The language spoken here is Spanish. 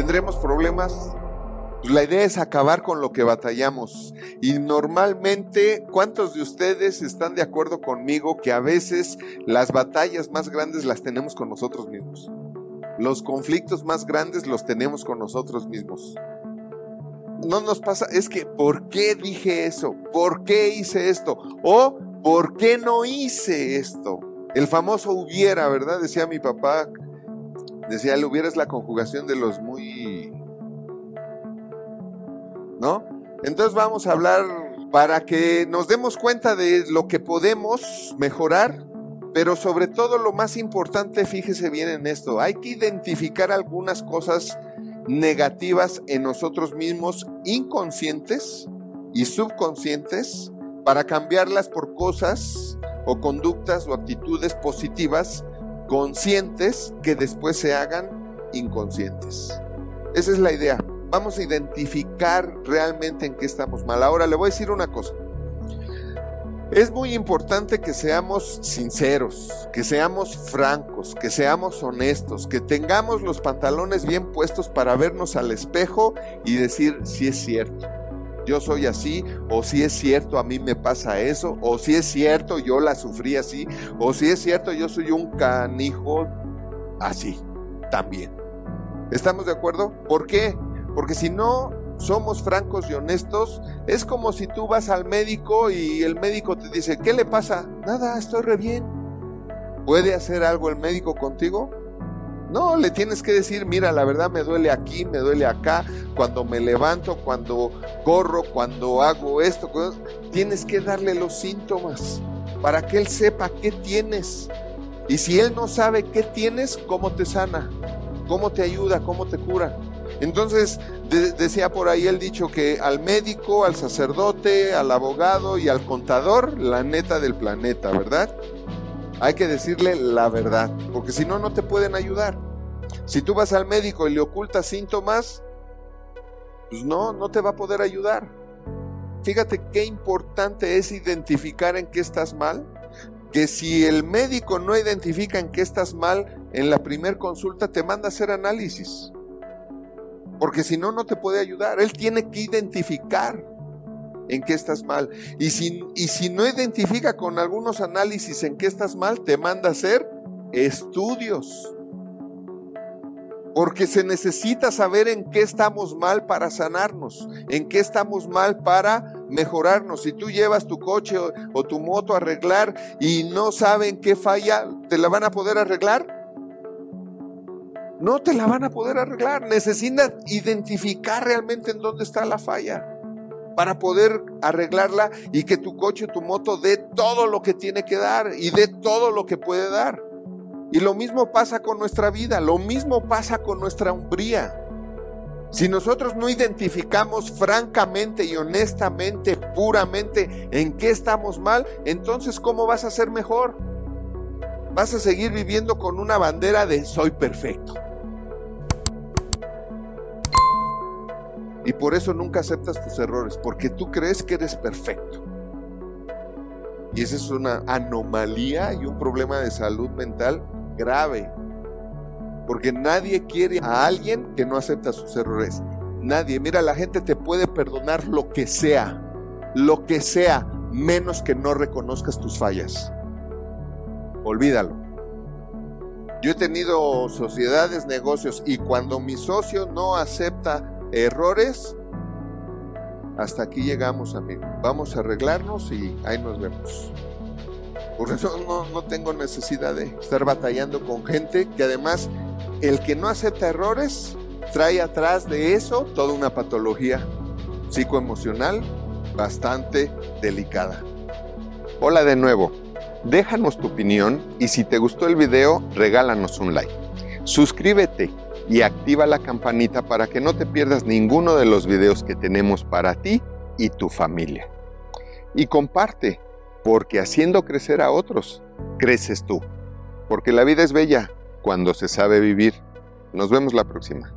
tendremos problemas. Pues la idea es acabar con lo que batallamos. Y normalmente, ¿cuántos de ustedes están de acuerdo conmigo que a veces las batallas más grandes las tenemos con nosotros mismos? Los conflictos más grandes los tenemos con nosotros mismos. No nos pasa, es que, ¿por qué dije eso? ¿Por qué hice esto? O, ¿por qué no hice esto? El famoso hubiera, ¿verdad? Decía mi papá, decía, el hubiera es la conjugación de los muy... ¿No? Entonces vamos a hablar para que nos demos cuenta de lo que podemos mejorar, pero sobre todo lo más importante, fíjese bien en esto, hay que identificar algunas cosas negativas en nosotros mismos, inconscientes y subconscientes, para cambiarlas por cosas o conductas o actitudes positivas conscientes que después se hagan inconscientes. Esa es la idea. Vamos a identificar realmente en qué estamos mal. Ahora le voy a decir una cosa. Es muy importante que seamos sinceros, que seamos francos, que seamos honestos, que tengamos los pantalones bien puestos para vernos al espejo y decir si es cierto yo soy así, o si es cierto, a mí me pasa eso, o si es cierto, yo la sufrí así, o si es cierto, yo soy un canijo así también. ¿Estamos de acuerdo? ¿Por qué? Porque si no somos francos y honestos, es como si tú vas al médico y el médico te dice, ¿qué le pasa? Nada, estoy re bien. ¿Puede hacer algo el médico contigo? No, le tienes que decir, mira, la verdad me duele aquí, me duele acá, cuando me levanto, cuando corro, cuando hago esto, tienes que darle los síntomas para que él sepa qué tienes. Y si él no sabe qué tienes, ¿cómo te sana? ¿Cómo te ayuda? ¿Cómo te cura? Entonces, decía por ahí el dicho que al médico, al sacerdote, al abogado y al contador, la neta del planeta, ¿verdad? Hay que decirle la verdad, porque si no, no te pueden ayudar. Si tú vas al médico y le ocultas síntomas, pues no, no te va a poder ayudar. Fíjate qué importante es identificar en qué estás mal, que si el médico no identifica en qué estás mal, en la primer consulta te manda a hacer análisis. Porque si no, no te puede ayudar. Él tiene que identificar en qué estás mal. Y si, y si no identifica con algunos análisis en qué estás mal, te manda a hacer estudios. Porque se necesita saber en qué estamos mal para sanarnos, en qué estamos mal para mejorarnos. Si tú llevas tu coche o, o, tu moto a arreglar y no saben qué falla, ¿te la van a poder arreglar? No te la van a poder arreglar. Necesitas identificar realmente en dónde está la falla para poder arreglarla y que tu coche, tu moto dé todo lo que tiene que dar y dé todo lo que puede dar. Y lo mismo pasa con nuestra vida, lo mismo pasa con nuestra umbría. Si nosotros no identificamos francamente y honestamente, puramente en qué estamos mal, entonces ¿cómo vas a ser mejor? Vas a seguir viviendo con una bandera de soy perfecto. Y por eso nunca aceptas tus errores, porque tú crees que eres perfecto. Y esa es una anomalía y un problema de salud mental grave. Porque nadie quiere a alguien que no acepta sus errores. Nadie. Mira, la gente te puede perdonar lo que sea. Lo que sea, menos que no reconozcas tus fallas. Olvídalo. Yo he tenido sociedades, negocios, y cuando mi socio no acepta errores, hasta aquí llegamos, amigo. Vamos a arreglarnos y ahí nos vemos. Por eso no, no, tengo necesidad de estar batallando con gente que además el que no acepta errores trae atrás de eso toda una patología psicoemocional bastante delicada. Hola de nuevo, déjanos tu opinión y si te gustó el video regálanos un like. Suscríbete y activa la campanita para que no te pierdas ninguno de los videos que tenemos para ti y tu familia. Y comparte, porque haciendo crecer a otros, creces tú. Porque la vida es bella cuando se sabe vivir. Nos vemos la próxima.